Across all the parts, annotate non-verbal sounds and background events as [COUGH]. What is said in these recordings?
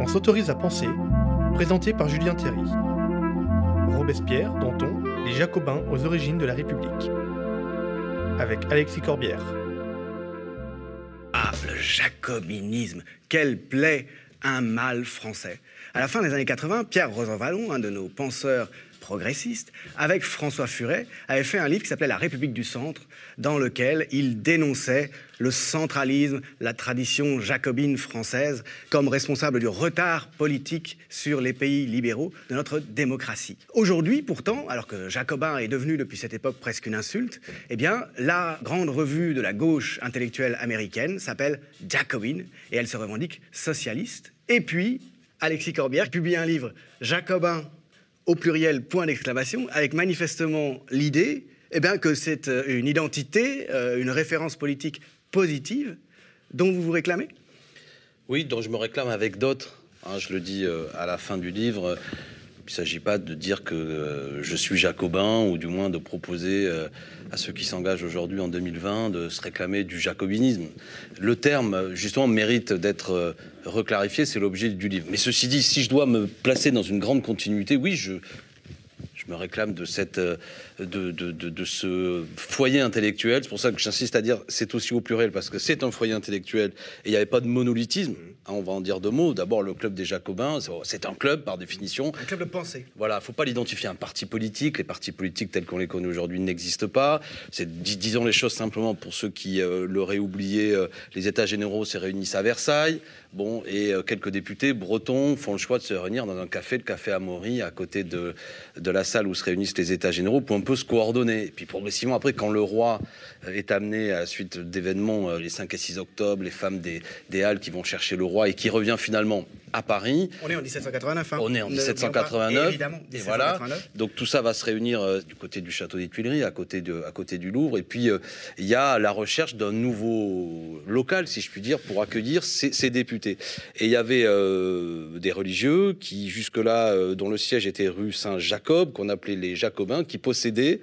On s'autorise à penser, présenté par Julien Thierry. Robespierre, Danton, les Jacobins aux origines de la République. Avec Alexis Corbière. Ah, le jacobinisme, quelle plaie, un mal français. À la fin des années 80, Pierre Rosanvallon, un de nos penseurs progressiste, avec François Furet, avait fait un livre qui s'appelait La République du Centre, dans lequel il dénonçait le centralisme, la tradition jacobine française, comme responsable du retard politique sur les pays libéraux de notre démocratie. Aujourd'hui, pourtant, alors que jacobin est devenu depuis cette époque presque une insulte, eh bien, la grande revue de la gauche intellectuelle américaine s'appelle Jacobin, et elle se revendique socialiste. Et puis, Alexis Corbière publie un livre, Jacobin au pluriel point d'exclamation, avec manifestement l'idée eh bien, que c'est euh, une identité, euh, une référence politique positive dont vous vous réclamez? Oui, dont je me réclame avec d'autres. Hein, je le dis euh, à la fin du livre. Il ne s'agit pas de dire que je suis jacobin ou du moins de proposer à ceux qui s'engagent aujourd'hui en 2020 de se réclamer du jacobinisme. Le terme, justement, mérite d'être reclarifié, c'est l'objet du livre. Mais ceci dit, si je dois me placer dans une grande continuité, oui, je, je me réclame de, cette, de, de, de, ce foyer intellectuel. C'est pour ça que j'insiste à dire c'est aussi au pluriel, parce que c'est un foyer intellectuel et il n'y avait pas de monolithisme. Hein, on va en dire deux mots. D'abord, le club des Jacobins, c'est un club par définition. Un club de pensée. Voilà, il ne faut pas l'identifier à un parti politique. Les partis politiques tels qu'on les connaît aujourd'hui n'existent pas. C'est, disons les choses simplement pour ceux qui euh, l'auraient oublié, euh, les États généraux se réunissent à Versailles. Bon, et euh, quelques députés bretons font le choix de se réunir dans un café, le café Amaury, à côté de, la salle où se réunissent les États généraux, pour un peu se coordonner. Puis progressivement, après, quand le roi est amené à la suite d'événements, les 5 et 6 octobre, les femmes des, des Halles qui vont chercher le roi, et qui revient finalement à Paris. On est en 1789. Hein. On est en 1789. évidemment, et voilà. Donc tout ça va se réunir euh, du côté du château des Tuileries, à côté, de, à côté du Louvre. Et puis euh, il y a la recherche d'un nouveau local, si je puis dire, pour accueillir ces, députés. Et il y avait euh, des religieux qui, jusque-là, dont le siège était rue Saint-Jacob, qu'on appelait les Jacobins, qui possédaient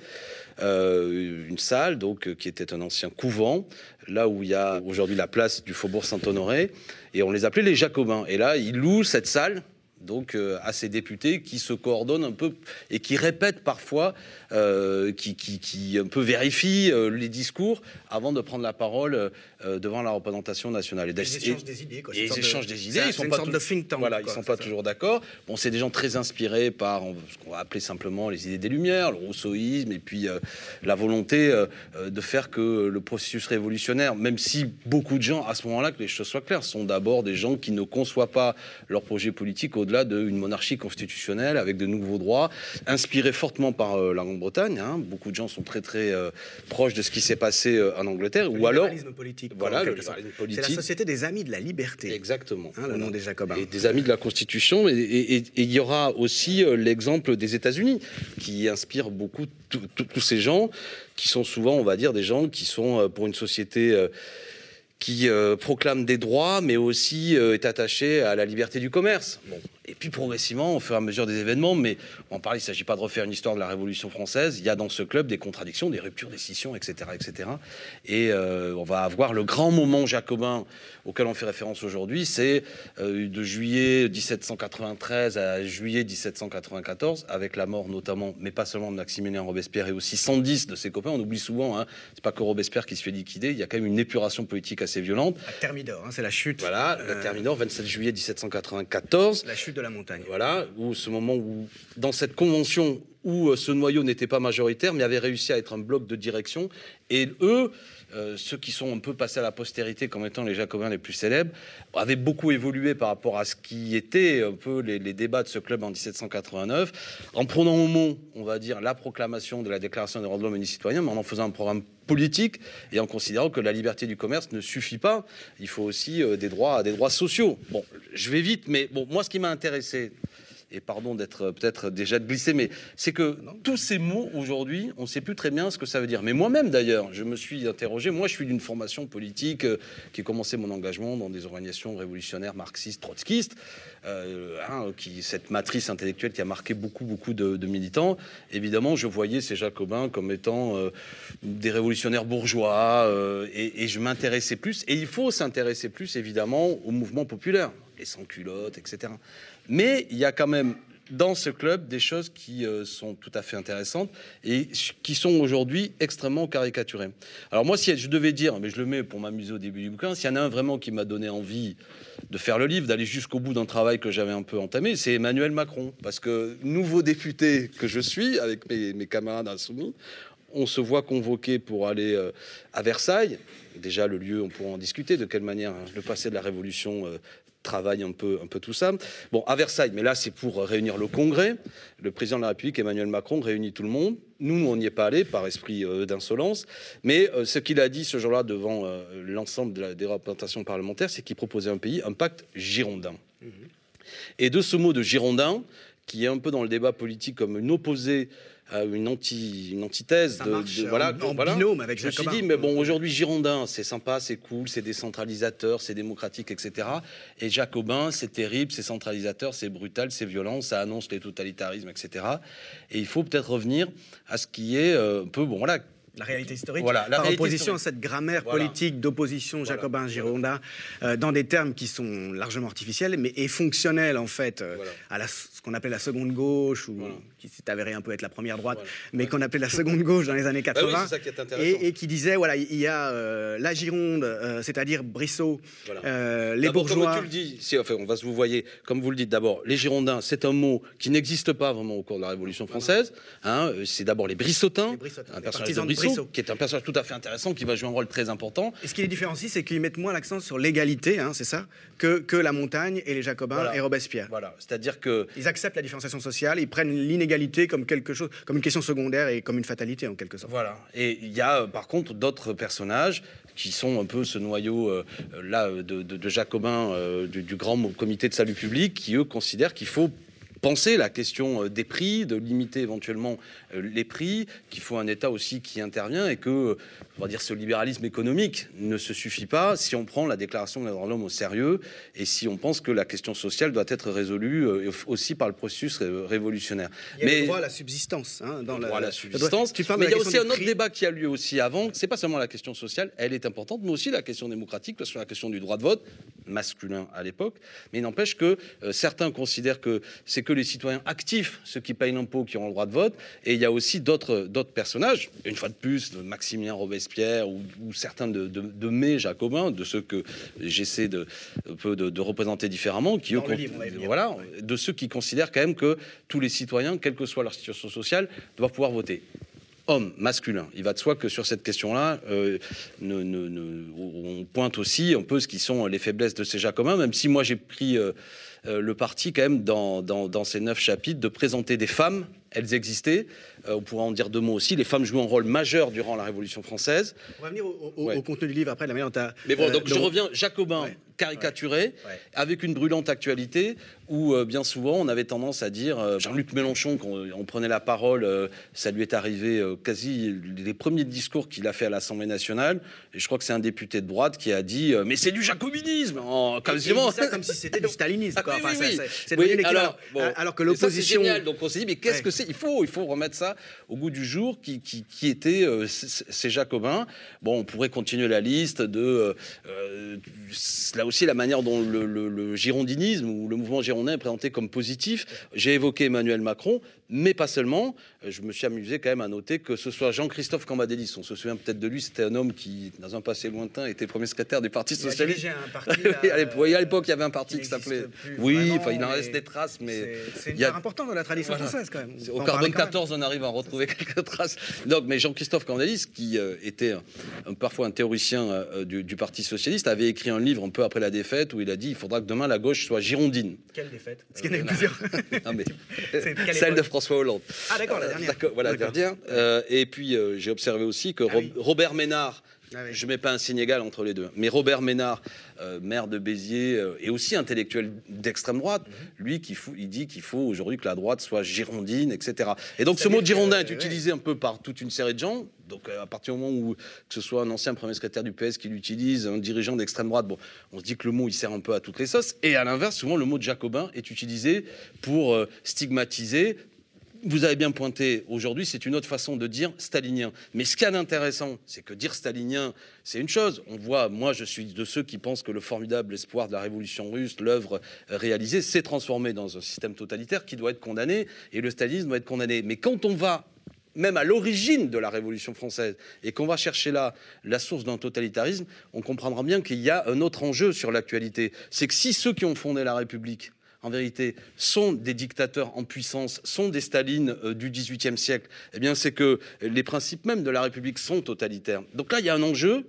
une salle, donc qui était un ancien couvent, là où il y a aujourd'hui la place du Faubourg Saint-Honoré, et on les appelait les Jacobins. Et là, ils louent cette salle donc euh, à ces députés qui se coordonnent un peu et qui répètent parfois, euh, qui, qui, qui, un peu vérifient euh, les discours avant de prendre la parole devant la représentation nationale. Et ils échangent des idées. Quoi. ils échangent des idées. Ils sont pas de think tank. Voilà, ils sont pas toujours d'accord. Bon, c'est des gens très inspirés par ce qu'on va appeler simplement les idées des Lumières, le rousseauisme, et puis la volonté de faire que le processus révolutionnaire, même si beaucoup de gens, à ce moment-là, que les choses soient claires, sont d'abord des gens qui ne conçoivent pas leur projet politique au-delà d'une monarchie constitutionnelle avec de nouveaux droits, inspiré fortement par euh, la Grande-Bretagne. Hein. Beaucoup de gens sont très très euh, proches de ce qui s'est passé euh, en Angleterre. ou alors, politique. Voilà, C'est la société des amis de la liberté. Exactement. Hein, le nom des Jacobins. Et des amis de la Constitution. Et il y aura aussi l'exemple des États-Unis qui inspire beaucoup tous ces gens qui sont souvent, on va dire, des gens qui sont pour une société qui proclame des droits, mais aussi est attaché à la liberté du commerce. Bon, et puis progressivement, au fur et à mesure des événements, mais on parle, il ne s'agit pas de refaire une histoire de la Révolution française, il y a dans ce club des contradictions, des ruptures, des scissions, etc. etc. Et euh, on va avoir le grand moment jacobin auquel on fait référence aujourd'hui, c'est euh, de juillet 1793 à juillet 1794, avec la mort notamment, mais pas seulement de Maximilien Robespierre, et aussi 110 de ses copains. On oublie souvent, hein, c'est pas que Robespierre qui se fait liquider, il y a quand même une épuration politique assez violente. La Thermidor, hein, c'est la chute. Voilà, la euh, Thermidor, 27 juillet 1794. La chute de la montagne. Voilà, où ce moment où, dans cette convention où euh, ce noyau n'était pas majoritaire, mais avait réussi à être un bloc de direction, et eux, euh, ceux qui sont un peu passés à la postérité comme étant les Jacobins les plus célèbres, avaient beaucoup évolué par rapport à ce qui était un peu les, débats de ce club en 1789, en prenant au mot, on va dire, la proclamation de la Déclaration des droits de l'homme et des citoyens, mais en en faisant un programme politique et en considérant que la liberté du commerce ne suffit pas, il faut aussi euh, des droits, des droits sociaux. Bon, je vais vite, mais bon, moi, ce qui m'a intéressé, et pardon d'être euh, peut-être déjà de glisser, mais c'est que tous ces mots aujourd'hui, on ne sait plus très bien ce que ça veut dire. Mais moi-même d'ailleurs, je me suis interrogé. Moi, je suis d'une formation politique euh, qui a commencé mon engagement dans des organisations révolutionnaires marxistes, trotskistes, euh, hein, qui cette matrice intellectuelle qui a marqué beaucoup beaucoup de, militants. Évidemment, je voyais ces Jacobins comme étant des révolutionnaires bourgeois, et, et je m'intéressais plus. Et il faut s'intéresser plus évidemment au mouvement populaire les sans-culottes, etc. Mais il y a quand même dans ce club des choses qui euh, sont tout à fait intéressantes et qui sont aujourd'hui extrêmement caricaturées. Alors moi, si je devais dire, mais je le mets pour m'amuser au début du bouquin, s'il y en a un vraiment qui m'a donné envie de faire le livre, d'aller jusqu'au bout d'un travail que j'avais un peu entamé, c'est Emmanuel Macron. Parce que nouveau député que je suis, avec mes, mes camarades insoumis, on se voit convoqué pour aller euh, à Versailles. Déjà, le lieu, on pourra en discuter, de quelle manière hein, le passé de la Révolution euh, travaille un peu, un peu tout ça. Bon, à Versailles, mais là, c'est pour réunir le Congrès. Le président de la République, Emmanuel Macron, réunit tout le monde. Nous, on n'y est pas allé par esprit euh, d'insolence. Mais ce qu'il a dit ce jour-là devant l'ensemble de la, des représentations parlementaires, c'est qu'il proposait un pays, un pacte girondin. Mmh. Et de ce mot de girondin, qui est un peu dans le débat politique comme une opposée une, anti, une antithèse de, voilà, en, binôme avec Je me suis dit, mais bon, aujourd'hui, Girondin, c'est sympa, c'est cool, c'est décentralisateur, c'est démocratique, etc. Et Jacobin, c'est terrible, c'est centralisateur, c'est brutal, c'est violent, ça annonce les totalitarismes, etc. Et il faut peut-être revenir à ce qui est euh, un peu, bon, voilà, la réalité historique, voilà, la par opposition à cette grammaire politique d'opposition jacobin-girondin, euh, dans des termes qui sont largement artificiels, mais et fonctionnels en fait euh, à la, qu'on appelle la seconde gauche, ou qui s'est avéré un peu être la première droite, mais qu'on appelait la seconde gauche dans les années 80, bah et, qui disait voilà, il y a euh, la Gironde, c'est-à-dire Brissot, les bourgeois. Comme tu le dis, si, enfin, on va se vous voyez, comme vous le dites d'abord, les Girondins, c'est un mot qui n'existe pas vraiment au cours de la Révolution française. Hein, c'est d'abord les Brissotins, un personnage de Brissot qui est un personnage tout à fait intéressant, qui va jouer un rôle très important. Et ce qui les différencie, c'est qu'ils mettent moins l'accent sur l'égalité, hein, c'est ça, que, que la montagne et les Jacobins et Robespierre. Voilà, c'est-à-dire que ils acceptent la différenciation sociale, ils prennent l'inégalité comme quelque chose, comme une question secondaire et comme une fatalité en quelque sorte. Voilà. Et il y a euh, par contre d'autres personnages qui sont un peu ce noyau euh, là de, Jacobins euh, du, du, grand comité de salut public, qui eux considèrent qu'il faut penser la question euh, des prix, de limiter éventuellement euh, les prix, qu'il faut un État aussi qui intervient et que, on va dire, ce libéralisme économique ne se suffit pas si on prend la déclaration des droits de l'homme au sérieux et si on pense que la question sociale doit être résolue euh, aussi par le processus révolutionnaire. Il y a Mais, le droit à la subsistance. Hein, dans le droit à la subsistance. mais il y a aussi un autre débat qui a lieu aussi avant. C'est pas seulement la question sociale, elle est importante, mais aussi la question démocratique, parce que la question du droit de vote masculin à l'époque. Mais il n'empêche que certains considèrent que c'est que les citoyens actifs, ceux qui payent l'impôt, qui ont le droit de vote. Et il y a aussi d'autres personnages, une fois de plus, Maximilien Robespierre ou, certains de, de, mes jacobins, de ceux que j'essaie de, peu de, représenter différemment, qui eux, voilà, de ceux qui considèrent quand même que tous les citoyens, quelle que soit leur situation sociale, doivent pouvoir voter homme, masculin. Il va de soi que sur cette question-là, euh, on pointe aussi un peu ce qui sont les faiblesses de ces jacobins, même si moi j'ai pris euh, le parti, quand même, dans, dans, ces neuf chapitres, de présenter des femmes. Elles existaient. Euh, on pourra en dire deux mots aussi. Les femmes jouent un rôle majeur durant la Révolution française. On va venir au, contenu du livre après, la manière dont Mais bon, donc je reviens. Jacobin, caricaturé, avec une brûlante actualité, où euh, bien souvent on avait tendance à dire, euh, Jean-Luc Mélenchon, quand on prenait la parole, euh, ça lui est arrivé quasi les premiers discours qu'il a fait à l'Assemblée nationale, et je crois que c'est un député de droite qui a dit, mais c'est du jacobinisme, en, quasiment. ça comme si c'était du stalinisme. [LAUGHS] Quoi. Ah, enfin, c'est alors, alors, que l'opposition. Donc on s'est dit, mais qu'est-ce que c'est? Il faut, il faut remettre ça au goût du jour, qui, qui, qui étaient ces jacobins. Bon, on pourrait continuer la liste de là aussi la manière dont le, girondinisme ou le mouvement girondin est présenté comme positif. J'ai évoqué Emmanuel Macron, mais pas seulement. Je me suis amusé quand même à noter que ce soit Jean-Christophe Cambadélis, on se souvient peut-être de lui, c'était un homme qui, dans un passé lointain, était premier secrétaire du Parti socialiste. Un parti, [LAUGHS] à l'époque, il y avait un parti qui s'appelait. Oui, enfin, il en reste des traces, mais. C'est une part importante dans la tradition française quand même. Au carbone 14, on arrive à en retrouver [LAUGHS] quelques traces. Donc, mais Jean-Christophe Cambadélis, qui euh, était parfois un théoricien euh, du, du, Parti socialiste, avait écrit un livre un peu après la défaite où il a dit il faudra que demain la gauche soit girondine. Quelle défaite? Parce qu'il y en a eu plusieurs. non, mais [LAUGHS] celle de François Hollande. Ah d'accord, la dernière. voilà, la dernière. Euh, et puis euh, j'ai observé aussi que ah Robert Ménard, ah je ne mets pas un signe égal entre les deux, mais Robert Ménard, euh, maire de Béziers, et aussi intellectuel d'extrême droite, mhm. lui, qui il dit qu'il faut aujourd'hui que la droite soit girondine, etc. Et donc ce mot girondin est utilisé un peu par toute une série de gens. Donc à partir du moment où que ce soit un ancien premier secrétaire du PS qui l'utilise, un dirigeant d'extrême droite, bon, on se dit que le mot il sert un peu à toutes les sauces. Et à l'inverse, souvent le mot de jacobin est utilisé pour stigmatiser vous avez bien pointé aujourd'hui, c'est une autre façon de dire stalinien. Mais ce qui est intéressant, c'est que dire stalinien, c'est une chose. On voit, moi, je suis de ceux qui pensent que le formidable espoir de la révolution russe, l'œuvre réalisée, s'est transformé dans un système totalitaire qui doit être condamné, et le stalinisme doit être condamné. Mais quand on va même à l'origine de la Révolution française, et qu'on va chercher là la source d'un totalitarisme, on comprendra bien qu'il y a un autre enjeu sur l'actualité. C'est que si ceux qui ont fondé la République, en vérité, sont des dictateurs en puissance, sont des Stalines euh, du XVIIIe siècle, eh bien, c'est que les principes même de la République sont totalitaires. Donc là, il y a un enjeu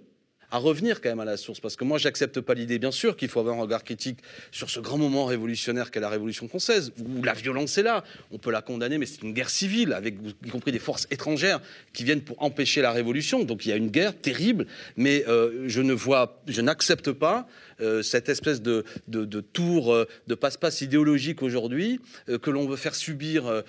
à revenir quand même à la source, parce que moi, j'accepte pas l'idée, bien sûr, qu'il faut avoir un regard critique sur ce grand moment révolutionnaire qu'est la Révolution française, où la violence est là. On peut la condamner, mais c'est une guerre civile, avec y compris des forces étrangères qui viennent pour empêcher la révolution. Donc il y a une guerre terrible, mais euh, je ne vois, je n'accepte pas euh, cette espèce de, de, tour, euh, de passe-passe idéologique aujourd'hui que l'on veut faire subir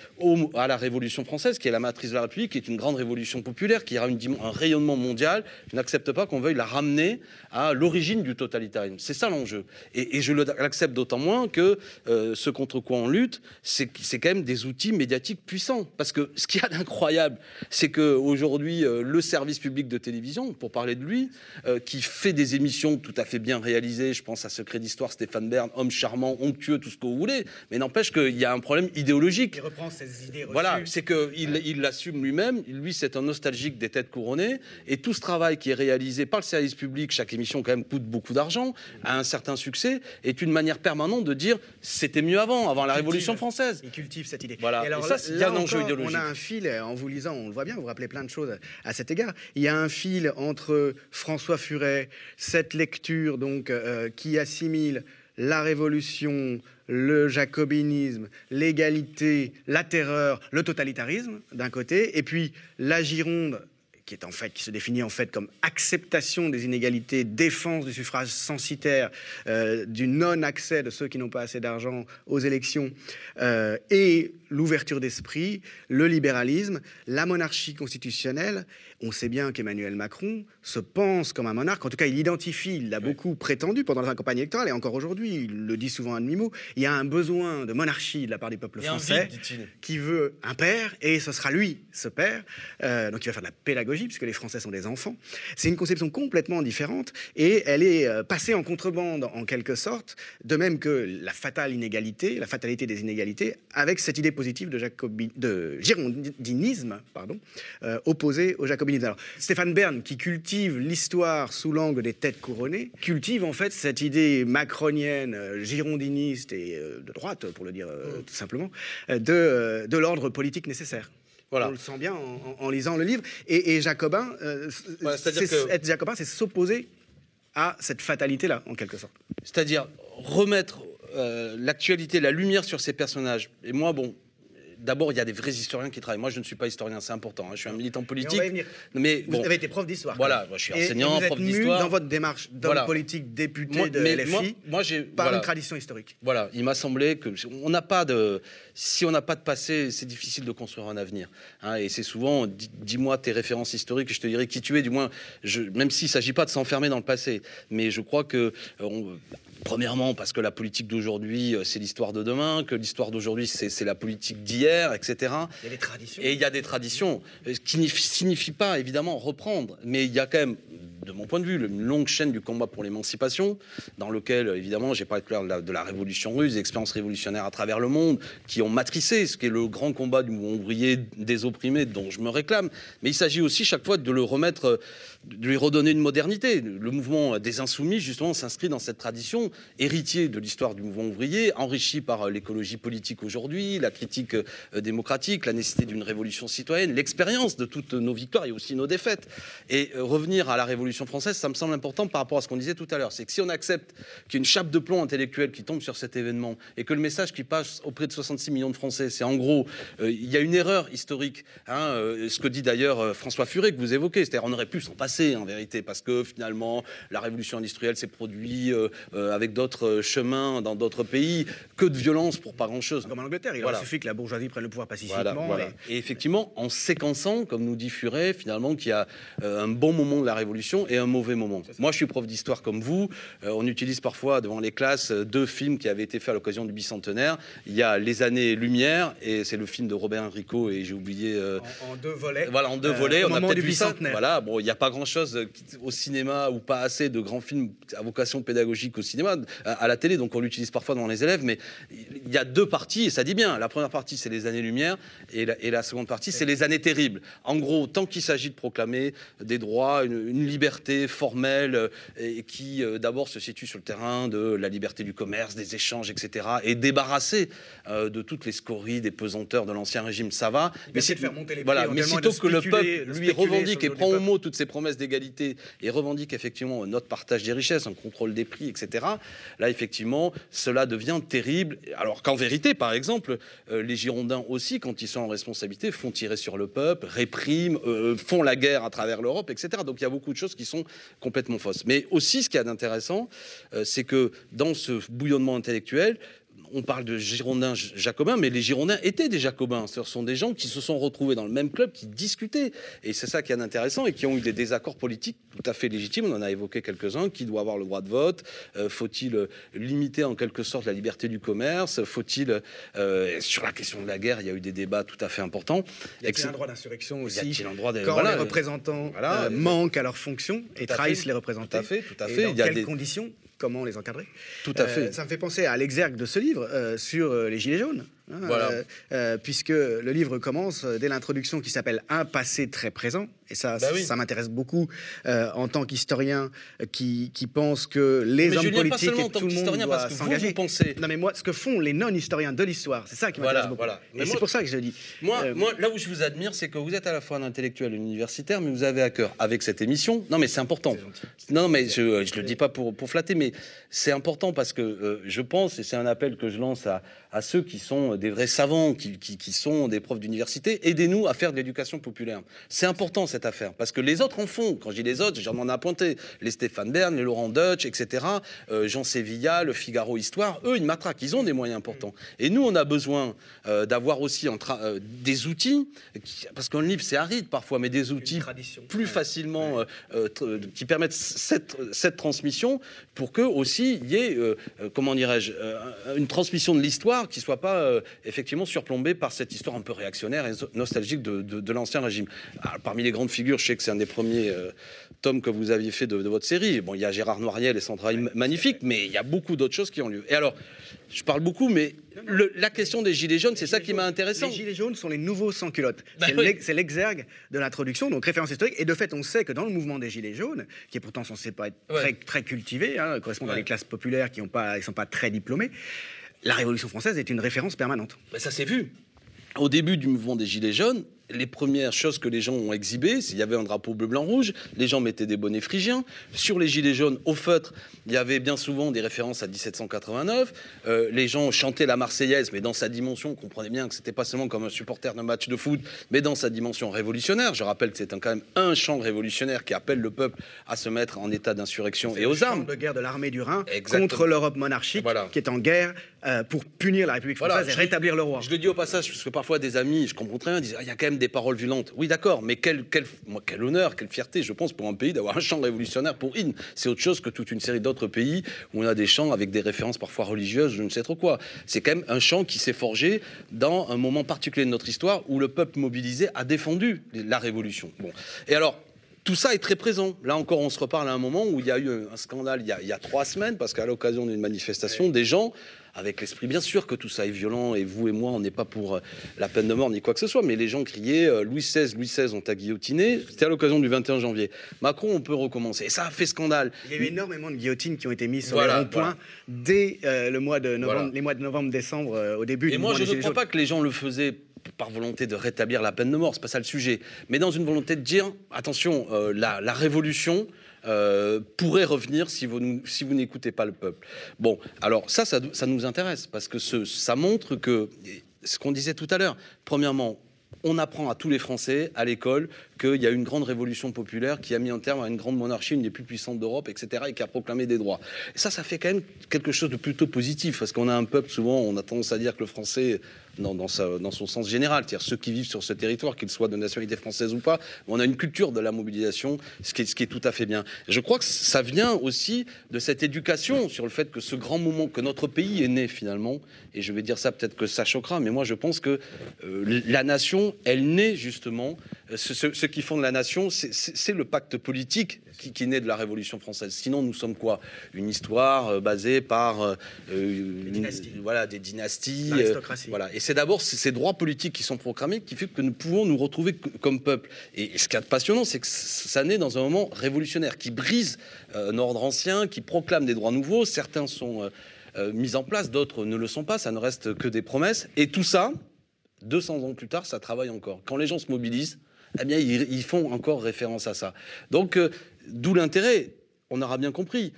à la Révolution française, qui est la matrice de la République, qui est une grande révolution populaire, qui aura un rayonnement mondial. Je n'accepte pas qu'on veuille la ramener à l'origine du totalitarisme. C'est ça l'enjeu. Et, je l'accepte d'autant moins que euh, ce contre quoi on lutte, c'est quand même des outils médiatiques puissants. Parce que ce qu'il y a d'incroyable, c'est qu'aujourd'hui, euh, le service public de télévision, pour parler de lui, euh, qui fait des émissions tout à fait bien réalisées, je pense à Secret d'Histoire, Stéphane Bern, homme charmant, onctueux, tout ce que vous voulez, mais n'empêche qu'il y a un problème idéologique. Il reprend ses idées reçues. Voilà, c'est qu'il l'assume lui-même. Lui, c'est un nostalgique des têtes couronnées. Et tout ce travail qui est réalisé par le service public, chaque émission quand même coûte beaucoup d'argent, a un certain succès, est une manière permanente de dire c'était mieux avant, avant la Révolution française. Il cultive cette idée. Voilà. Et alors, ça, il y a un enjeu idéologique. On a un fil, en vous lisant, on le voit bien, vous vous rappelez plein de choses à cet égard. Il y a un fil entre François Furet, cette lecture donc euh, qui assimile la révolution, le jacobinisme, l'égalité, la terreur, le totalitarisme d'un côté, et puis la Gironde qui est en fait qui se définit en fait comme acceptation des inégalités, défense du suffrage censitaire, euh, du non-accès de ceux qui n'ont pas assez d'argent aux élections, euh, et l'ouverture d'esprit, le libéralisme, la monarchie constitutionnelle. On sait bien qu'Emmanuel Macron se pense comme un monarque. En tout cas, il identifie, il l'a beaucoup prétendu pendant la campagne électorale et encore aujourd'hui, il le dit souvent à demi-mot. Il y a un besoin de monarchie de la part du peuple français qui veut un père et ce sera lui, ce père. Euh, donc il va faire de la pédagogie puisque les Français sont des enfants. C'est une conception complètement différente et elle est euh, passée en contrebande en quelque sorte, de même que la fatale inégalité, la fatalité des inégalités, avec cette idée positive de, de girondinisme pardon, euh, opposé au jacobinisme. Alors, Stéphane Bern, qui cultive l'histoire sous l'angle des têtes couronnées, cultive en fait cette idée macronienne, euh, girondiniste et euh, de droite, pour le dire tout simplement, de, de l'ordre politique nécessaire. Voilà. On le sent bien en, lisant le livre. Et, Jacobin, être Jacobin, c'est s'opposer à cette fatalité-là, en quelque sorte. C'est-à-dire remettre l'actualité, la lumière sur ces personnages. Et moi, bon, d'abord, il y a des vrais historiens qui travaillent. Moi, je ne suis pas historien, c'est important. Hein. Je suis un militant politique. Mais vous avez été prof d'histoire. Voilà, je suis enseignant, prof d'histoire. Dans votre démarche d'homme politique, député de LFI, moi, par une tradition historique. Voilà, il m'a semblé que on n'a pas de, si on n'a pas de passé, c'est difficile de construire un avenir. Hein. et c'est souvent, dis-moi tes références historiques, je te dirai qui tu es. Du moins, je, même s'il ne s'agit pas de s'enfermer dans le passé, mais je crois que euh, Premièrement, parce que la politique d'aujourd'hui, euh, c'est l'histoire de demain, que l'histoire d'aujourd'hui, c'est la politique d'hier, etc. Il y a des traditions. Et il y a des traditions, euh, ce qui ne signifie pas, évidemment, reprendre. Mais il y a quand même, de mon point de vue, une longue chaîne du combat pour l'émancipation, dans lequel, évidemment, j'ai parlé à l'heure de la révolution russe, des expériences révolutionnaires à travers le monde, qui ont matricé ce qui est le grand combat du mouvement ouvrier des opprimés, dont je me réclame. Mais il s'agit aussi, chaque fois, de le remettre de lui redonner une modernité. Le mouvement des insoumis, justement, s'inscrit dans cette tradition, héritier de l'histoire du mouvement ouvrier, enrichi par euh, l'écologie politique aujourd'hui, la critique euh, démocratique, la nécessité d'une révolution citoyenne, l'expérience de toutes nos victoires et aussi nos défaites. Et euh, revenir à la Révolution française, ça me semble important par rapport à ce qu'on disait tout à l'heure. C'est que si on accepte qu'il y ait une chape de plomb intellectuelle qui tombe sur cet événement et que le message qui passe auprès de 66 millions de Français, c'est en gros, il y a une erreur historique. Hein, ce que dit d'ailleurs François Furet, que vous évoquez, c'est-à-dire on aurait pu s'en passer en vérité, parce que finalement, la révolution industrielle s'est produite euh, euh, avec d'autres euh, chemins dans d'autres pays. Que de violence pour pas grand-chose. Comme en Angleterre, il suffit que la bourgeoisie prenne le pouvoir pacifiquement. Et... effectivement, en séquençant, comme nous dit Furet, finalement, qu'il y a un bon moment de la révolution et un mauvais moment. Moi, je suis prof d'histoire comme vous. Euh, on utilise parfois devant les classes deux films qui avaient été faits à l'occasion du bicentenaire. Il y a Les années Lumière et c'est le film de Robert Enrico et j'ai oublié. En, en deux volets. voilà, en deux volets, on a peut-être du vu ça. bicentenaire. Voilà, bon, il n'y a pas grand-chose au cinéma ou pas assez de grands films à vocation pédagogique au cinéma, à, à la télé, donc on l'utilise parfois devant les élèves, mais il y a deux parties, et ça dit bien. La première partie, c'est les années-lumière, et la, et la seconde partie, c'est les années terribles. En gros, tant qu'il s'agit de proclamer des droits, une, une liberté formelle, euh, et qui euh, d'abord se situe sur le terrain de la liberté du commerce, des échanges, etc., et débarrassé euh, de toutes les scories, des pesanteurs de l'ancien régime, ça va. Mais si- de faire monter les prix, voilà, mais sitôt que le peuple lui revendique et prend au mot toutes ces promesses d'égalité et revendique effectivement notre partage des richesses, un contrôle des prix, etc. Là, effectivement, cela devient terrible. Alors qu'en vérité, par exemple, euh, les Girondins aussi, quand ils sont en responsabilité, font tirer sur le peuple, répriment, euh, font la guerre à travers l'Europe, etc. Donc il y a beaucoup de choses qui sont complètement fausses. Mais aussi, ce qu'il y a d'intéressant, euh, c'est que dans ce bouillonnement intellectuel, on parle de Girondins jacobins, mais les Girondins étaient des jacobins. Ce sont des gens qui se sont retrouvés dans le même club, qui discutaient. Et c'est ça qui est intéressant et qui ont eu des désaccords politiques tout à fait légitimes. On en a évoqué quelques-uns. Qui doit avoir le droit de vote? Euh, Faut-il euh, limiter en quelque sorte la liberté du commerce? Faut-il, euh, sur la question de la guerre, il y a eu des débats tout à fait importants. Y a-t-il un droit d'insurrection Y aussi a-t-il un droit de- Quand voilà, les représentants voilà, manquent à leur fonction et trahissent les représentés. tout à fait, tout à Et fait. Dans Il y a quelles des- conditions? Comment les encadrer Tout à Euh, fait. ça me fait penser à l'exergue de ce livre euh, sur euh, les Gilets jaunes. Hein, Voilà. euh, euh, puisque le livre commence euh, dès l'introduction qui s'appelle Un passé très présent. Et ça, Bah oui. ça m'intéresse beaucoup euh, en tant qu'historien qui, qui pense que les Mais hommes Julien, pas politiques seulement et en tant tout le monde qu'historien, doit parce que vous, s'engager. vous pensez- Non mais moi, ce que font les non-historiens de l'histoire, c'est ça qui Voilà, m'intéresse beaucoup. voilà. Mais Et moi- c'est pour ça que je le dis. Moi, moi, là où je vous admire, c'est que vous êtes à la fois un intellectuel universitaire, mais vous avez à cœur, avec cette émission, non mais c'est important. Non, mais je je le dis pas pour, pour flatter, mais c'est important parce que je pense, et c'est un appel que je lance à, à ceux qui sont des vrais savants, qui, qui, qui sont des profs d'université, aidez-nous à faire de l'éducation populaire. C'est important cette affaire, parce que les autres en font. Quand je dis les autres, j'en en ai appointé. Les Stéphane Bern, les Laurent Deutsch, etc., euh, Jean Sévilla, le Figaro Histoire, eux, ils matraquent, ils ont des moyens importants. Et nous, on a besoin euh, d'avoir aussi en euh, des outils, qui- parce qu'un livre, c'est aride parfois, mais des outils plus facilement qui permettent cette, cette transmission pour que aussi il y ait comment dirais-je une transmission de l'histoire qui soit pas effectivement surplombée par cette histoire un peu réactionnaire et nostalgique de, de- de l'ancien régime. Alors, parmi les grandes figures, je sais que c'est un des premiers euh, tomes que vous aviez fait de, de votre série. Bon, il y a Gérard Noiriel et son travail magnifique, mais il y a beaucoup d'autres choses qui ont lieu. Et alors, je parle beaucoup, mais le- la question des gilets jaunes, c'est ça qui m'a intéressé. Les gilets jaunes sont les nouveaux sans-culottes. Bah c'est oui. l'exergue de l'introduction, donc référence historique. Et de fait, on sait que dans le mouvement des gilets jaunes, qui est pourtant censé pas être Ouais. très, très cultivé, hein, correspondant à les classes populaires qui ne sont pas très diplômées, la Révolution française est une référence permanente. Ben, ça s'est vu. Au début du mouvement des Gilets jaunes, les premières choses que les gens ont exhibées, c'est- il y avait un drapeau bleu-blanc-rouge, les gens mettaient des bonnets phrygiens. Sur les Gilets jaunes, au feutre, il y avait bien souvent des références à 1789. Euh, les gens chantaient la Marseillaise, mais dans sa dimension, on comprenait bien que c'était pas seulement comme un supporter d'un match de foot, mais dans sa dimension révolutionnaire. Je rappelle que c'est quand même un chant révolutionnaire qui appelle le peuple à se mettre en état d'insurrection et aux armes. de guerre de l'armée du Rhin Exactement. contre l'Europe monarchique Voilà. qui est en guerre euh, pour punir la République Voilà, française et rétablir le roi. Je le dis au passage, parce que parfois des amis, je comprends très bien, disent Ah, il y a quand des paroles violentes. Oui, d'accord, mais quel, quel, quel honneur, quelle fierté, je pense, pour un pays d'avoir un chant révolutionnaire pour hymne. C'est autre chose que toute une série d'autres pays où on a des chants avec des références parfois religieuses, je ne sais trop quoi. C'est quand même un chant qui s'est forgé dans un moment particulier de notre histoire où le peuple mobilisé a défendu la révolution. Bon. Et alors, tout ça est très présent. Là encore, on se reparle à un moment où il y a eu un scandale il y a, il y a trois semaines, parce qu'à l'occasion d'une manifestation, des gens, avec l'esprit bien sûr que tout ça est violent, et vous et moi, on n'est pas pour euh, la peine de mort ni quoi que ce soit, mais les gens criaient euh, Louis XVI, Louis XVI, on t'a guillotiné. C'était à l'occasion du 21 janvier. Macron, on peut recommencer. Et ça a fait scandale. Il y a eu énormément de guillotines qui ont été mises sur Voilà, les ronds-points voilà. dès euh, le mois de novembre, Voilà. les mois de novembre-décembre, euh, au début Et du moi, je ne crois pas que les gens le faisaient par volonté de rétablir la peine de mort, c'est pas ça le sujet, mais dans une volonté de dire attention, euh, la, révolution euh, pourrait revenir si vous, n'écoutez pas le peuple. Bon, alors ça, ça, nous intéresse parce que ça montre que ce qu'on disait tout à l'heure, premièrement, on apprend à tous les Français à l'école qu'il y a une grande révolution populaire qui a mis en terme à une grande monarchie, une des plus puissantes d'Europe, etc., et qui a proclamé des droits. Et ça, ça fait quand même quelque chose de plutôt positif, parce qu'on a un peuple, souvent, on a tendance à dire que le français dans, son sens général, c'est-à-dire ceux qui vivent sur ce territoire, qu'ils soient de nationalité française ou pas, on a une culture de la mobilisation, ce qui est, ce qui est tout à fait bien. je crois que ça vient aussi de cette éducation sur le fait que ce grand moment que notre pays est né finalement, et je vais dire ça peut-être que ça choquera, mais moi je pense que euh, la nation, elle naît justement, euh, ce, ce, qui fonde la nation, c'est le pacte politique qui, qui, naît de la Révolution française. Sinon, nous sommes quoi? Une histoire euh, basée par voilà, des dynasties. voilà. Et c'est d'abord ces droits politiques qui sont proclamés qui fait que nous pouvons nous retrouver comme peuple. Et, ce qui est passionnant, c'est que ça naît dans un moment révolutionnaire qui brise un ordre ancien, qui proclame des droits nouveaux. Certains sont euh, mises en place, d'autres ne le sont pas, ça ne reste que des promesses. Et tout ça, 200 ans plus tard, ça travaille encore. Quand les gens se mobilisent, eh bien, ils, font encore référence à ça. Donc, euh, d'où l'intérêt, on aura bien compris,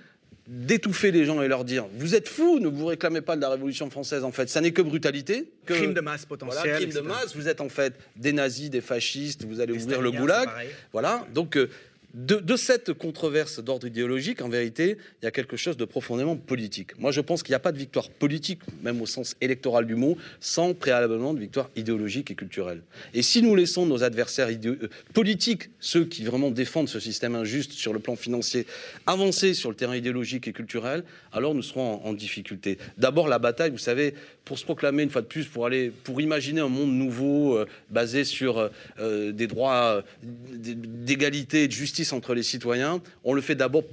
d'étouffer les gens et leur dire vous êtes fous, ne vous réclamez pas de la Révolution française en fait, ça n'est que brutalité. Que, crime de masse potentiel. Voilà, crime de masse, vous êtes en fait des nazis, des fascistes, vous allez ouvrir le goulag. Voilà, donc euh, de, cette controverse d'ordre idéologique, en vérité, il y a quelque chose de profondément politique. Moi, je pense qu'il n'y a pas de victoire politique, même au sens électoral du mot, sans préalablement de victoire idéologique et culturelle. Et si nous laissons nos adversaires euh, politiques, ceux qui vraiment défendent ce système injuste sur le plan financier, avancer sur le terrain idéologique et culturel, alors nous serons en, difficulté. D'abord, la bataille, vous savez, pour se proclamer une fois de plus, pour aller, pour imaginer un monde nouveau euh, basé sur euh, des droits d'égalité et de justice entre les citoyens, on le fait d'abord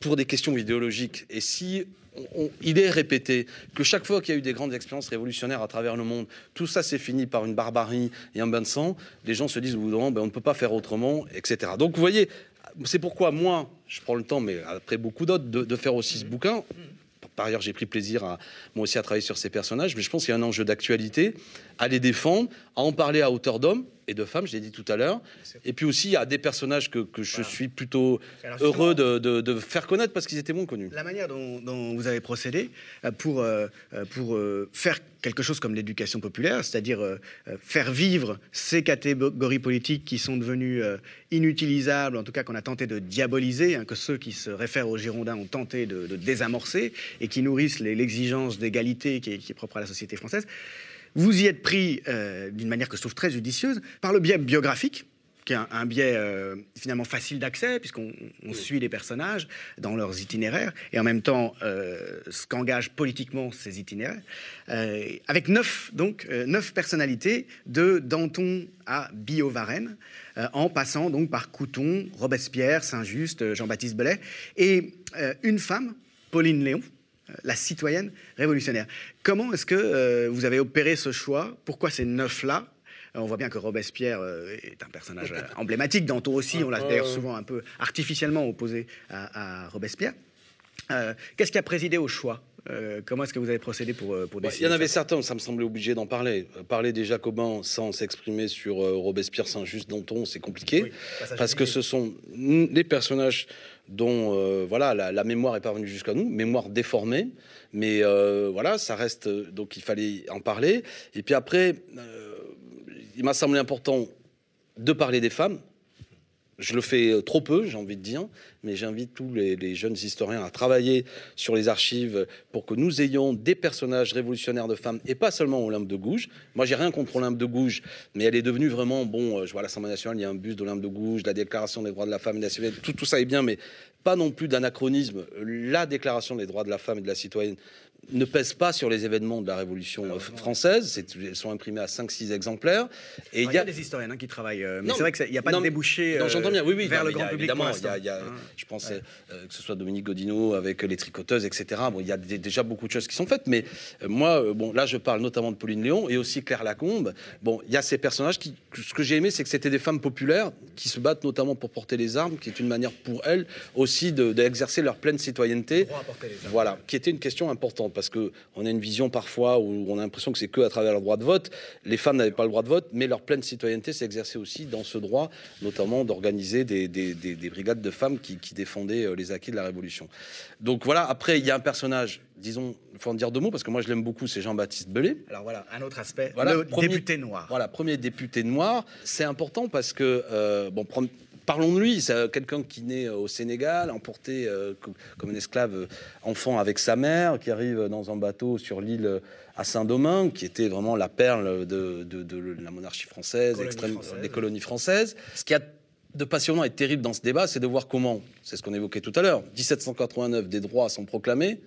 pour des questions idéologiques. Et si il est répété que chaque fois qu'il y a eu des grandes expériences révolutionnaires à travers le monde, tout ça s'est fini par une barbarie et un bain de sang, les gens se disent au ben, on ne peut pas faire autrement, etc. Donc vous voyez, c'est pourquoi moi, je prends le temps, mais après beaucoup d'autres, de, faire aussi ce bouquin. Par ailleurs, j'ai pris plaisir à, moi aussi à travailler sur ces personnages, mais je pense qu'il y a un enjeu d'actualité, à les défendre, à en parler à hauteur d'homme, et de femmes, je l'ai dit tout à l'heure. Et puis aussi, il y a des personnages que, je suis plutôt heureux de, faire connaître parce qu'ils étaient moins connus. La manière dont, vous avez procédé euh, pour, euh, euh, pour faire quelque chose comme l'éducation populaire, c'est-à-dire faire vivre ces catégories politiques qui sont devenues inutilisables, en tout cas qu'on a tenté de diaboliser, hein, que ceux qui se réfèrent aux Girondins ont tenté de, désamorcer et qui nourrissent l'exigence d'égalité qui, qui est propre à la société française. Vous y êtes pris euh, d'une manière que je trouve très judicieuse par le biais biographique qui est un, biais euh, finalement facile d'accès, puisqu'on suit les personnages dans leurs itinéraires, et en même temps euh, ce qu'engagent politiquement ces itinéraires, avec neuf, donc, neuf personnalités, de Danton à Biot-Varenne, en passant donc par Couton, Robespierre, Saint-Just, Jean-Baptiste Belay, et une femme, Pauline Léon, la citoyenne révolutionnaire. Comment est-ce que euh, vous avez opéré ce choix? Pourquoi ces neuf-là? On voit bien que Robespierre euh, est un personnage euh, emblématique. Danton aussi, on l'a d'ailleurs souvent un peu artificiellement opposé à, Robespierre. Qu'est-ce qui a présidé au choix? Comment est-ce que vous avez procédé pour, pour décider Il y en avait certains, ça me semblait obligé d'en parler. Parler des Jacobins sans s'exprimer sur Robespierre, Saint-Just, Danton, c'est compliqué. parce que ce sont des personnages dont euh, voilà, la, mémoire est parvenue jusqu'à nous, mémoire déformée, mais euh, voilà, ça reste, donc il fallait en parler. Et puis après, euh, il m'a semblé important de parler des femmes, je le fais euh, trop peu, j'ai envie de dire, mais j'invite tous les, jeunes historiens à travailler sur les archives pour que nous ayons des personnages révolutionnaires de femmes et pas seulement Olympe de Gouges. Moi, j'ai rien contre Olympe de Gouges, mais elle est devenue vraiment, bon, euh, je vois l'Assemblée nationale, il y a un buste d'Olympe de Gouges, la déclaration des droits de la femme et de la citoyenne, tout, tout ça est bien, mais pas non plus d'anachronisme. La déclaration des droits de la femme et de la citoyenne ne pèsent pas sur les événements de la Révolution euh, française. Elles sont imprimées à 5-6 exemplaires. Et il y, a des historiens hein, qui travaillent, euh, mais c'est vrai qu'il n'y a pas de débouché j'entends bien. Oui, oui, vers le grand public. Évidemment, il y a, je pense euh, que ce soit Dominique Godineau avec les tricoteuses, etc. Bon, il y a déjà beaucoup de choses qui sont faites, mais moi, bon, là, je parle notamment de Pauline Léon et aussi Claire Lacombe. Bon, il y a ces personnages qui, ce que j'ai aimé, c'est que c'était des femmes populaires qui se battent notamment pour porter les armes, qui est une manière pour elles aussi d'exercer leur pleine citoyenneté. Voilà, qui était une question importante. Parce que on a une vision parfois où on a l'impression que c'est que à travers le droit de vote. Les femmes n'avaient pas le droit de vote, mais leur pleine citoyenneté s'exerçait aussi dans ce droit, notamment d'organiser des, des, des, brigades de femmes qui, qui, défendaient euh, les acquis de la Révolution. Donc voilà, après, il y a un personnage, disons, il faut en dire deux mots, parce que moi je l'aime beaucoup, c'est Jean-Baptiste Belay. Alors voilà, un autre aspect, voilà, le député noir. Voilà, premier député noir, c'est important parce que, euh, bon, Parlons de lui, c'est quelqu'un qui naît au Sénégal, emporté euh, comme un esclave euh, enfant avec sa mère, qui arrive dans un bateau sur l'île à Saint-Domingue, qui était vraiment la perle de, la monarchie française, extrême, des colonies françaises. Ce qui a de passionnant et terrible dans ce débat, c'est de voir comment, c'est ce qu'on évoquait tout à l'heure, 1789, des droits sont proclamés,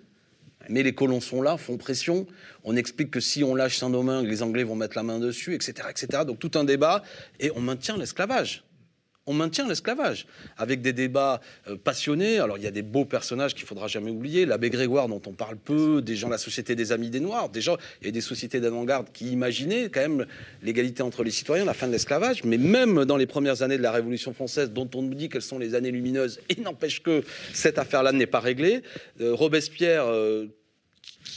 mais les colons sont là, font pression. On explique que si on lâche Saint-Domingue, les Anglais vont mettre la main dessus, etc., etc. Donc tout un débat, et on maintient l'esclavage on maintient l'esclavage, avec des débats euh, passionnés. Alors il y a des beaux personnages qu'il faudra jamais oublier, l'abbé Grégoire dont on parle peu, des gens la Société des Amis des Noirs, déjà il y a des sociétés d'avant-garde qui imaginaient quand même l'égalité entre les citoyens, la fin de l'esclavage, mais même dans les premières années de la Révolution française, dont on nous dit qu'elles sont les années lumineuses, et n'empêche que cette affaire-là n'est pas réglée, euh, Robespierre... Euh,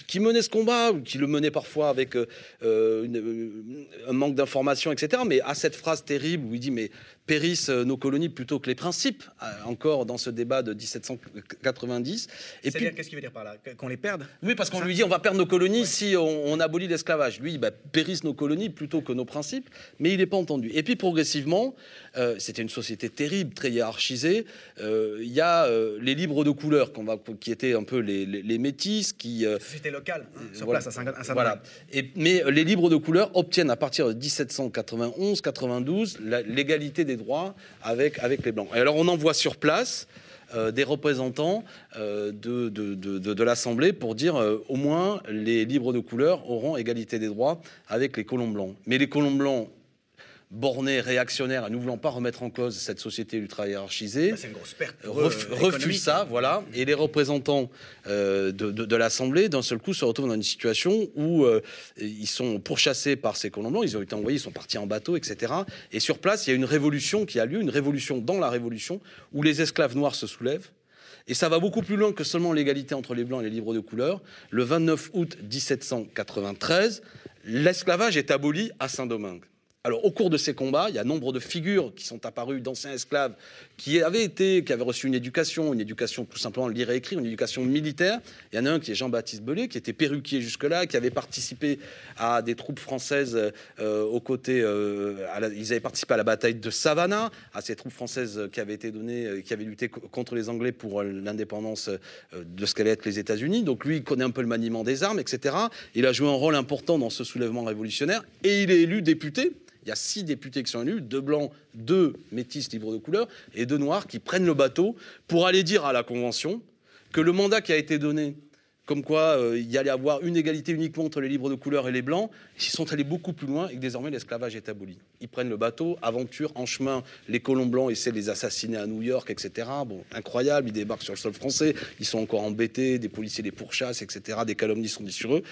qui menait ce combat, ou qui le menait parfois avec un manque d'informations, etc. Mais à cette phrase terrible où il dit mais périssent euh, nos colonies plutôt que les principes, euh, encore dans ce débat de 1790. Et puis, qu'est-ce qu'il veut dire par là Qu'on les perde Oui, parce qu'on lui dit on va perdre nos colonies si on, abolit l'esclavage. Lui, bah, périssent nos colonies plutôt que nos principes, mais il n'est pas entendu. Et puis progressivement, euh, c'était une société terrible, très hiérarchisée. Il y a les libres de couleur, va, qui étaient un peu les, les, métis, qui. C'était local, hein, sur place à saint Voilà. Et, mais les libres de couleur obtiennent à partir de 1791-92 l'égalité des droits avec, les Blancs. Et alors on envoie sur place euh, des représentants euh, de, l'Assemblée pour dire euh, au moins les libres de couleur auront égalité des droits avec les colons blancs. Mais les colons blancs bornés, réactionnaires, ne voulant pas remettre en cause cette société ultra hiérarchisée, bah, refusent ça, voilà. Et les représentants euh, de, l'Assemblée, d'un seul coup, se retrouvent dans une situation où euh, ils sont pourchassés par ces colons blancs, ils ont été envoyés, ils sont partis en bateau, etc. Et sur place, il y a une révolution qui a lieu, une révolution dans la révolution, où les esclaves noirs se soulèvent. Et ça va beaucoup plus loin que seulement l'égalité entre les blancs et les libres de couleur. Le 29 août 1793, l'esclavage est aboli à Saint-Domingue. Alors, au cours de ces combats, il y a nombre de figures qui sont apparues d'anciens esclaves qui avaient été, qui avaient reçu une éducation, une éducation tout simplement lire et écrire, une éducation militaire. Il y en a un qui est Jean-Baptiste Belay, qui était perruquier jusque-là, qui avait participé à des troupes françaises euh, aux côtés. Euh, ils avaient participé à la bataille de Savannah, à ces troupes françaises qui avaient été données, euh, qui avaient lutté contre les Anglais pour l'indépendance de ce qu'allaient être les États-Unis. Donc lui, il connaît un peu le maniement des armes, etc. Il a joué un rôle important dans ce soulèvement révolutionnaire et il est élu député il y a six députés qui sont élus, deux blancs, deux métis libres de couleur et deux noirs qui prennent le bateau pour aller dire à la Convention que le mandat qui a été donné comme quoi euh, il y allait avoir une égalité uniquement entre les libres de couleur et les blancs, ils sont allés beaucoup plus loin et que désormais l'esclavage est aboli. Ils prennent le bateau, aventure en chemin, les colons blancs essaient de les assassiner à New York, etc. Incroyable, ils débarquent sur le sol français, ils sont encore embêtés, des policiers les pourchassent, etc. Des calomnies sont dites sur eux.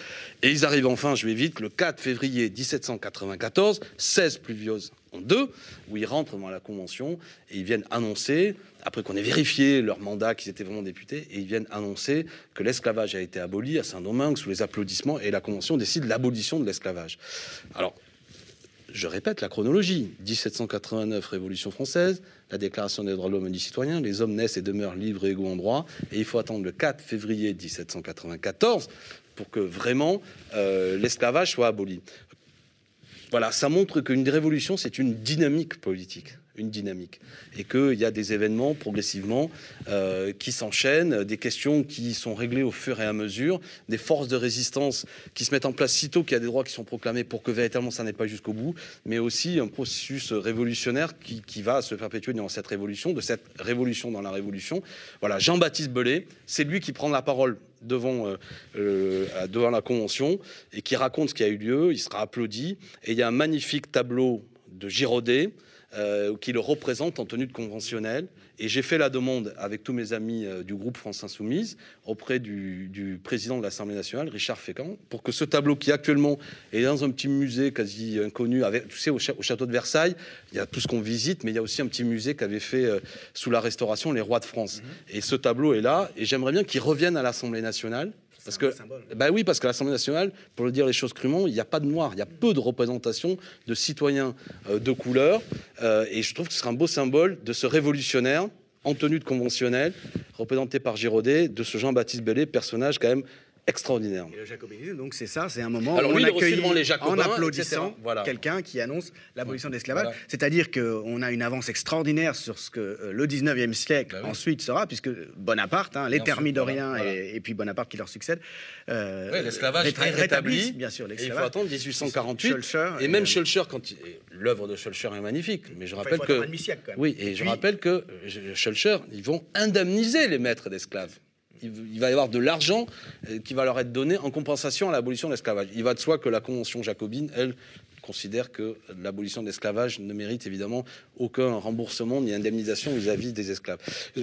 Et ils arrivent enfin, je vais vite, le 4 février 1794, 16 pluvieuses en deux, où ils rentrent dans la Convention et ils viennent annoncer après qu'on ait vérifié leur mandat, qu'ils étaient vraiment députés, et ils viennent annoncer que l'esclavage a été aboli à Saint-Domingue sous les applaudissements, et la Convention décide l'abolition de l'esclavage. Alors, je répète la chronologie. 1789, Révolution française, la Déclaration des droits de l'homme et du citoyen, les hommes naissent et demeurent libres et égaux en droit, et il faut attendre le 4 février 1794 pour que vraiment euh, l'esclavage soit aboli. Voilà, ça montre qu'une révolution, c'est une dynamique politique une dynamique. Et qu'il y a des événements progressivement euh, qui s'enchaînent, des questions qui sont réglées au fur et à mesure, des forces de résistance qui se mettent en place sitôt qu'il y a des droits qui sont proclamés pour que véritablement ça n'ait pas jusqu'au bout, mais aussi un processus révolutionnaire qui, qui, va se perpétuer dans cette révolution, de cette révolution dans la révolution. Voilà, Jean-Baptiste Belay, c'est lui qui prend la parole devant, euh, euh, devant la Convention et qui raconte ce qui a eu lieu, il sera applaudi, et il y a un magnifique tableau de Giraudet, euh, qui le représente en tenue de conventionnelle. Et j'ai fait la demande avec tous mes amis euh, du groupe France Insoumise auprès du, président de l'Assemblée nationale, Richard Fécamp, pour que ce tableau qui actuellement est dans un petit musée quasi inconnu, avec, tu sais, au, château de Versailles, il y a tout ce qu'on visite, mais il y a aussi un petit musée qu'avait fait euh, sous la Restauration les rois de France. Mhm. Et ce tableau est là, et j'aimerais bien qu'il revienne à l'Assemblée nationale Parce un que, bah oui, parce que l'Assemblée nationale, pour le dire les choses crûment, il n'y a pas de noirs, il y a peu de représentation de citoyens euh, de couleur. euh, et je trouve que ce serait un beau symbole de ce révolutionnaire en tenue de conventionnel, représenté par Giraudet, de ce Jean-Baptiste Bellé, personnage quand même extraordinaire. Et le jacobinisme, donc c'est ça, c'est un moment Alors où lui, on accueille devant les en applaudissant. Voilà. quelqu'un qui annonce l'abolition de l'esclavage. Voilà. C'est-à-dire qu'on a une avance extraordinaire sur ce que euh, le 19e siècle Bah oui. ensuite sera, puisque Bonaparte, hein, les thermidoriens voilà, et, et puis Bonaparte qui leur succède, euh, Ouais, l'esclavage est rétabli, rétablissent, bien sûr Et il faut attendre 1848. Schulcher, et même euh, Schulcher, quand l'œuvre de Schulcher est magnifique, mais je Enfin, il rappelle faut que attendre un demi-siècle, quand même. oui, et, Et je rappelle que euh, Schulcher, ils vont indemniser les maîtres d'esclaves. Il va y avoir de l'argent euh, qui va leur être donné en compensation à l'abolition de l'esclavage. Il va de soi que la convention jacobine, elle, considère que l'abolition de l'esclavage ne mérite évidemment aucun remboursement ni indemnisation vis-à-vis des esclaves.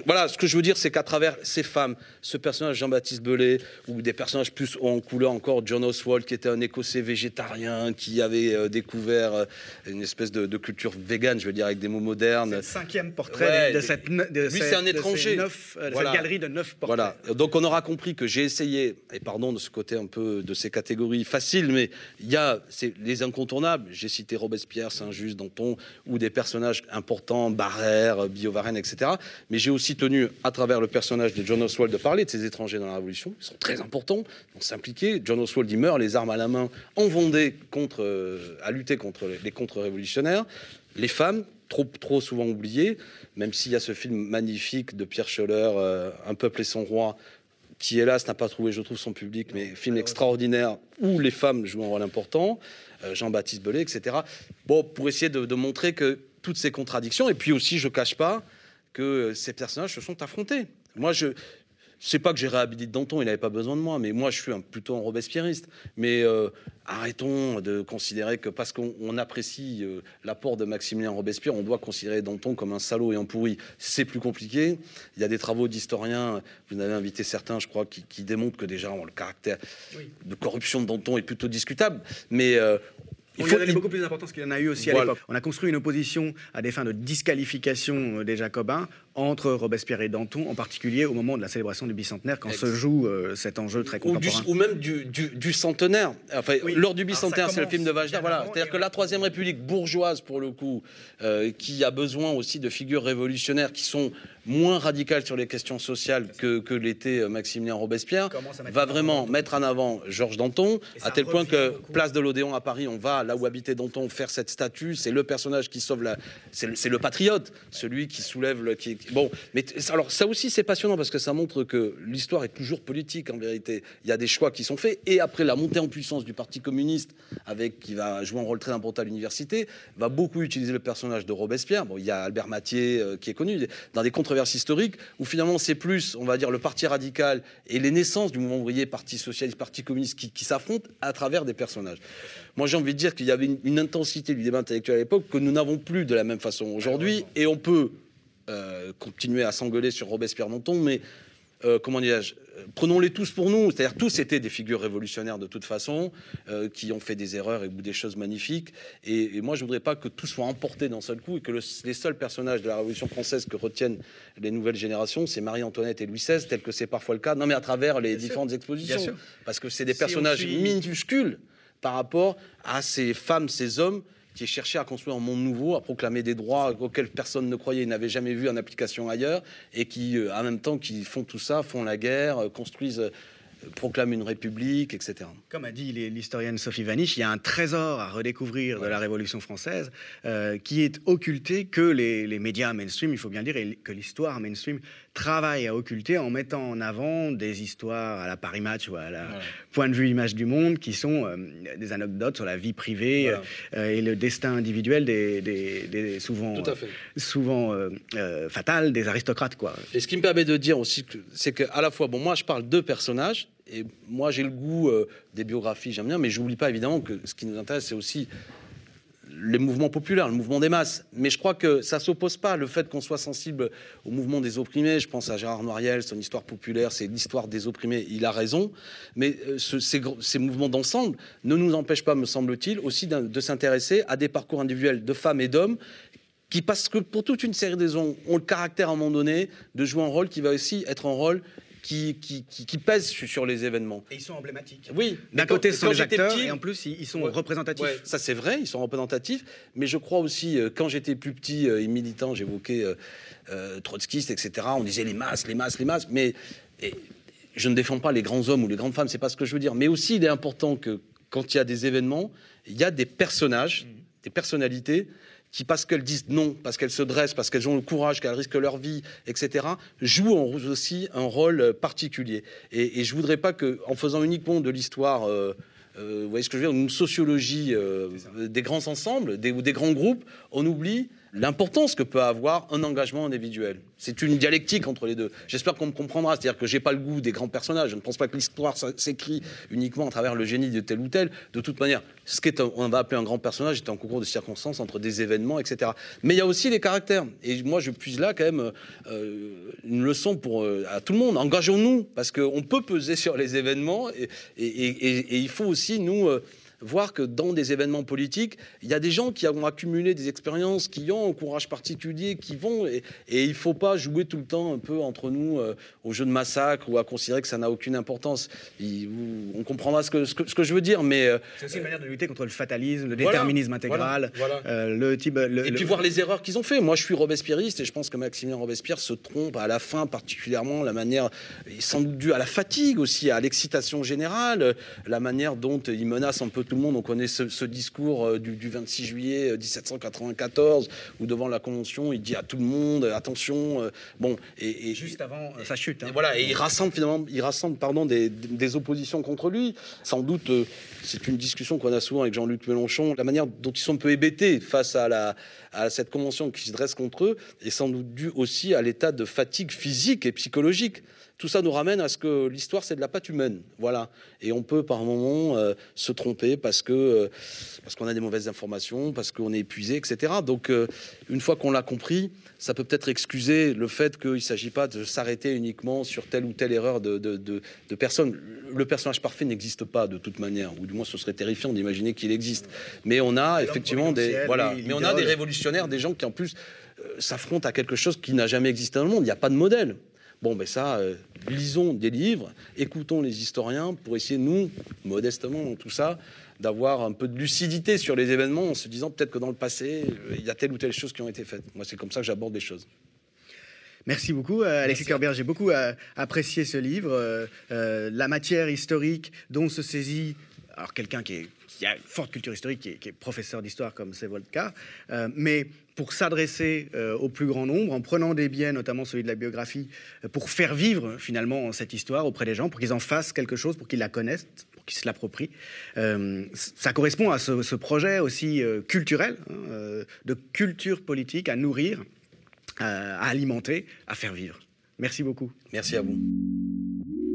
Voilà, ce que je veux dire, c'est qu'à travers ces femmes, ce personnage Jean-Baptiste Belay, ou des personnages plus en couleur encore, John Oswald, qui était un Écossais végétarien, qui avait euh, découvert euh, une espèce de, de culture végane, je veux dire, avec des mots C'est modernes. le cinquième portrait Ouais, de cette, ne- de lui, cette- c'est un de ces étranger. neuf, euh, de Voilà. cette galerie de neuf portraits. Voilà. Donc on aura compris que j'ai essayé, et pardon de ce côté un peu de ces catégories faciles, mais il y a les incontournables. J'ai cité Robespierre, Saint-Just, Danton, ou des personnages importants, Barrère, Biot-Varenne, etc. Mais j'ai aussi tenu, à travers le personnage de John Oswald, de parler de ces étrangers dans la Révolution. Ils sont très importants, ils vont s'impliquer. John Oswald, il meurt, les armes à la main, en Vendée, contre, euh, à lutter contre les- contre-révolutionnaires. Les femmes, trop, trop souvent oubliées, même s'il y a ce film magnifique de Pierre Scholler, euh, Un peuple et son roi, qui hélas n'a pas trouvé, je trouve, son public, mais film extraordinaire où les femmes jouent un rôle important, euh, Jean-Baptiste Belay, etc. Bon, pour essayer de, de montrer que toutes ces contradictions, et puis aussi, je cache pas que euh, ces personnages se sont affrontés. Moi, je c'est pas que j'ai réhabilité Danton, il n'avait pas besoin de moi, mais moi, je suis un, plutôt un robespierriste. Mais euh, arrêtons de considérer que parce qu'on on apprécie euh, l'apport de Maximilien Robespierre, on doit considérer Danton comme un salaud et un pourri. C'est plus compliqué. Il y a des travaux d'historiens, vous en avez invité certains, je crois, qui, qui démontrent que déjà le caractère Oui. de corruption de Danton est plutôt discutable. Mais euh, Il faut donner beaucoup plus d'importance qu'il en a eu aussi à l'époque. On a construit une opposition à des fins de disqualification euh, des Jacobins entre Robespierre et Danton, en particulier au moment de la célébration du bicentenaire, quand se joue euh, cet enjeu très ou, du- contemporain. ou même du, du- du centenaire. Enfin, Oui. lors du bicentenaire, c'est le film de bien Voilà, c'est-à-dire que la troisième République bourgeoise, pour le coup, euh, qui a besoin aussi de figures révolutionnaires qui sont moins radicales sur les questions sociales que, que l'était euh, Maximilien Robespierre, va vraiment mettre en avant Georges Danton, à tel point que place de l'Odéon à Paris, on va là où habitait Danton faire cette statue. C'est le personnage qui sauve la. C'est le, patriote, celui qui soulève le. Qui- bon, mais alors ça aussi c'est passionnant parce que ça montre que l'histoire est toujours politique en vérité. Il y a des choix qui sont faits et après la montée en puissance du Parti communiste, avec qui va jouer un rôle très important à l'université, va beaucoup utiliser le personnage de Robespierre. Bon, il y a Albert Mathieu euh, qui est connu dans des controverses historiques où finalement c'est plus, on va dire, le Parti radical et les naissances du mouvement ouvrier, Parti socialiste, Parti communiste qui, qui s'affrontent à travers des personnages. Moi, j'ai envie de dire qu'il y avait une, une intensité du débat intellectuel à l'époque que nous n'avons plus de la même façon aujourd'hui, et on peut euh, continuer à s'engueuler sur Robespierre Danton, mais euh, comment dirais-je euh, Prenons-les tous pour nous, c'est-à-dire tous étaient des figures révolutionnaires de toute façon, euh, qui ont fait des erreurs et ou des choses magnifiques. Et, et moi, je voudrais pas que tout soit emporté d'un seul coup et que le- les seuls personnages de la Révolution française que retiennent les nouvelles générations, c'est Marie-Antoinette et Louis XVI, tel que c'est parfois le cas. Non, mais à travers les Bien sûr. différentes expositions, parce que c'est des Si personnages suit- minuscules par rapport à ces femmes, ces hommes qui cherchaient à construire un monde nouveau, à proclamer des droits auxquels personne ne croyait, n'avait jamais vu en application ailleurs, et qui, euh, en même temps, qui font tout ça, font la guerre, euh, construisent, euh, proclament une république, etc. Comme a dit l'historienne Sophie Vanish, il y a un trésor à redécouvrir de la Révolution française euh, qui est occulté que les, les médias mainstream, il faut bien dire, et que l'histoire mainstream travaille à occulter en mettant en avant des histoires à la Paris Match ou à la point de vue image du monde qui sont euh, des anecdotes sur la vie privée Voilà. euh, et le destin individuel des, des- souvent, euh, souvent euh, euh, fatal des aristocrates. Quoi. Et ce qui me permet de dire aussi, c'est qu'à la fois, bon, moi je parle de personnages, et moi j'ai le goût des biographies, j'aime bien, mais j'oublie pas évidemment que ce qui nous intéresse, c'est aussi les mouvements populaires, le mouvement des masses. Mais je crois que ça s'oppose pas, le fait qu'on soit sensible au mouvement des opprimés. Je pense à Gérard Noiriel, son histoire populaire, c'est l'histoire des opprimés, il a raison. Mais euh, ce- ces, ces mouvements d'ensemble ne nous empêchent pas, me semble-t-il, aussi de s'intéresser à des parcours individuels de femmes et d'hommes qui, parce que pour toute une série de raisons, ont le caractère à un moment donné de jouer un rôle qui va aussi être un rôle qui, qui, qui, pèsent sur les événements. Et ils sont emblématiques. Oui. D'un côté, ce sont les acteurs, et en plus, ils sont représentatifs. ça, c'est vrai, ils sont représentatifs. Mais je crois aussi, euh, quand j'étais plus petit et militant, j'évoquais euh, trotskiste, etc. On disait les masses, les masses, les masses. Mais je ne défends pas les grands hommes ou les grandes femmes, c'est pas ce que je veux dire. Mais aussi, il est important que quand il y a des événements, il y a des personnages, mmh. des personnalités qui, parce qu'elles disent non, parce qu'elles se dressent, parce qu'elles ont le courage, qu'elles risquent leur vie, etc., jouent aussi un rôle particulier. Et, et je voudrais pas que, en faisant uniquement de l'histoire, euh, euh, vous voyez ce que je veux dire, une sociologie euh, des grands ensembles, des, ou des grands groupes, on oublie l'importance que peut avoir un engagement individuel. C'est une dialectique entre les deux. J'espère qu'on me comprendra. C'est-à-dire que j'ai pas le goût des grands personnages. Je ne pense pas que l'histoire s'écrit uniquement à travers le génie de tel ou tel. De toute manière, ce qu'on va appeler un grand personnage est un concours de circonstances entre des événements, etc. Mais il y a aussi les caractères. Et moi, je puise là quand même euh, une leçon pour euh, à tout le monde. Engageons-nous parce qu'on peut peser sur les événements et, il faut aussi nous euh, voir que dans des événements politiques, il y a des gens qui ont accumulé des expériences, qui ont un courage particulier, qui vont, et, il ne faut pas jouer tout le temps un peu entre nous euh, au jeu de massacre ou à considérer que ça n'a aucune importance. on comprendra ce que, ce que, je veux dire, mais... Euh, c'est aussi une manière de lutter contre le fatalisme, le déterminisme intégral, euh, le type... et puis voir les erreurs qu'ils ont fait. Moi, je suis robespierriste et je pense que Maximilien Robespierre se trompe à la fin, particulièrement la manière, sans doute due à la fatigue aussi, à l'excitation générale, la manière dont il menace un peu tout le monde. On connaît ce, discours euh, du, 26 juillet 1794 euh, où devant la Convention, il dit à tout le monde attention. Euh, bon, et, juste avant sa chute. Hein. Et voilà, et il rassemble finalement, il rassemble pardon des, oppositions contre lui. Sans doute, c'est une discussion qu'on a souvent avec Jean-Luc Mélenchon, la manière dont ils sont un peu hébétés face à la à cette convention qui se dresse contre eux est sans doute due aussi à l'état de fatigue physique et psychologique tout ça nous ramène à ce que l'histoire, c'est de la pâte humaine. Voilà. Et on peut par moment euh, se tromper parce que euh, parce qu'on a des mauvaises informations, parce qu'on est épuisé, etc. Donc, euh, une fois qu'on l'a compris, ça peut peut-être excuser le fait qu'il ne s'agit pas de s'arrêter uniquement sur telle ou telle erreur de, de, de, personne. Le personnage parfait n'existe pas de toute manière, ou du moins ce serait terrifiant d'imaginer qu'il existe. Mais on a effectivement des voilà, mais on a des révolutionnaires, des gens qui en plus s'affrontent à quelque chose qui n'a jamais existé dans le monde. Il n'y a pas de modèle. Bon, ben ça, euh, lisons des livres, écoutons les historiens pour essayer, nous, modestement, dans tout ça, d'avoir un peu de lucidité sur les événements en se disant peut-être que dans le passé, euh, il y a telle ou telle chose qui ont été faites. Moi, c'est comme ça que j'aborde les choses. Merci beaucoup, euh, Alexis Kerber. J'ai beaucoup apprécié ce livre. la matière historique dont se saisit alors quelqu'un qui, a une forte culture historique, qui est, professeur d'histoire comme c'est votre cas, mais pour s'adresser euh, au plus grand nombre, en prenant des biais, notamment celui de la biographie, euh, pour faire vivre finalement cette histoire auprès des gens, pour qu'ils en fassent quelque chose, pour qu'ils la connaissent, pour qu'ils se l'approprient. Euh, ça correspond à ce, projet aussi culturel, hein, de culture politique à nourrir, à alimenter, à faire vivre. Merci beaucoup. Merci à vous.